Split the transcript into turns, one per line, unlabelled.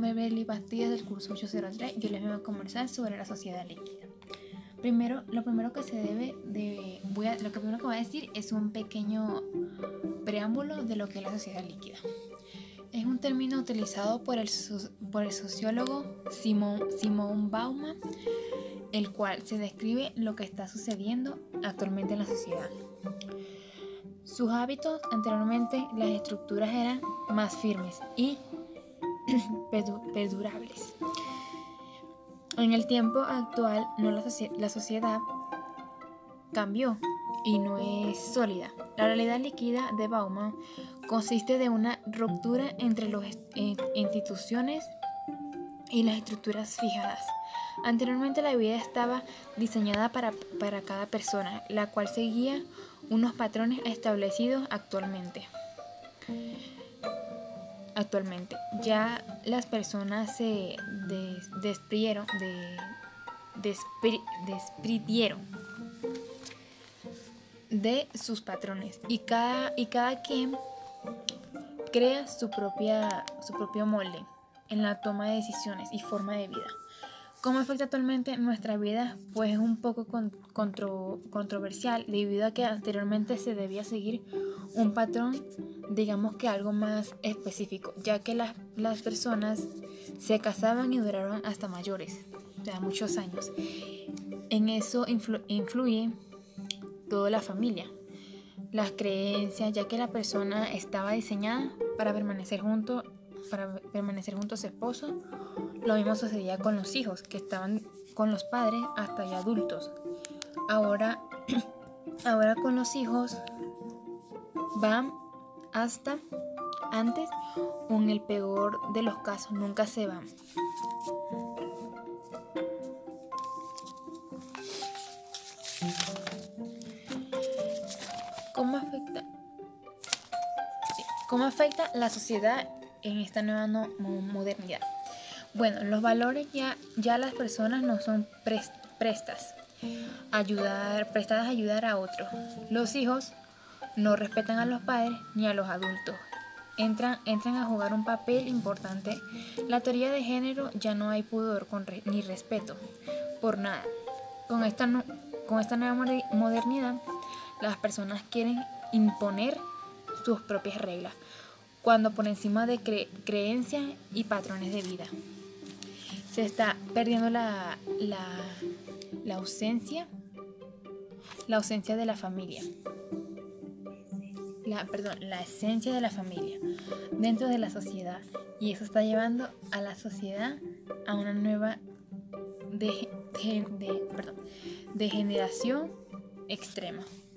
nombre Beli Bastías del curso 803 yo les vengo a conversar sobre la sociedad líquida. Primero, lo primero que se debe de, voy a, lo que primero que voy a decir es un pequeño preámbulo de lo que es la sociedad líquida. Es un término utilizado por el, por el sociólogo Simón, Simón Bauman, el cual se describe lo que está sucediendo actualmente en la sociedad. Sus hábitos anteriormente las estructuras eran más firmes y perdurables. En el tiempo actual no la, la sociedad cambió y no es sólida. La realidad líquida de Bauman consiste de una ruptura entre las instituciones y las estructuras fijadas. Anteriormente la vida estaba diseñada para, para cada persona, la cual seguía unos patrones establecidos actualmente actualmente. Ya las personas se despridieron, de, despridieron de sus patrones y cada, y cada quien crea su, propia, su propio molde en la toma de decisiones y forma de vida. ¿Cómo afecta actualmente nuestra vida? Pues es un poco controversial debido a que anteriormente se debía seguir un patrón, digamos que algo más específico, ya que las, las personas se casaban y duraron hasta mayores, o sea, muchos años. En eso influye toda la familia, las creencias, ya que la persona estaba diseñada para permanecer junto, para permanecer junto a su esposo lo mismo sucedía con los hijos, que estaban con los padres hasta ya adultos. Ahora, ahora con los hijos van hasta antes o en el peor de los casos, nunca se van. ¿Cómo afecta? ¿Cómo afecta la sociedad en esta nueva modernidad? Bueno, los valores ya, ya las personas no son prestas, ayudar, prestadas a ayudar a otros. Los hijos no respetan a los padres ni a los adultos. Entran, entran a jugar un papel importante. La teoría de género ya no hay pudor ni respeto por nada. Con esta, con esta nueva modernidad, las personas quieren imponer sus propias reglas, cuando por encima de creencias y patrones de vida se está perdiendo la, la, ausencia, la ausencia de la familia. La, perdón, la esencia de la familia dentro de la sociedad y eso está llevando a la sociedad a una nueva degeneración extrema. Buenas noches.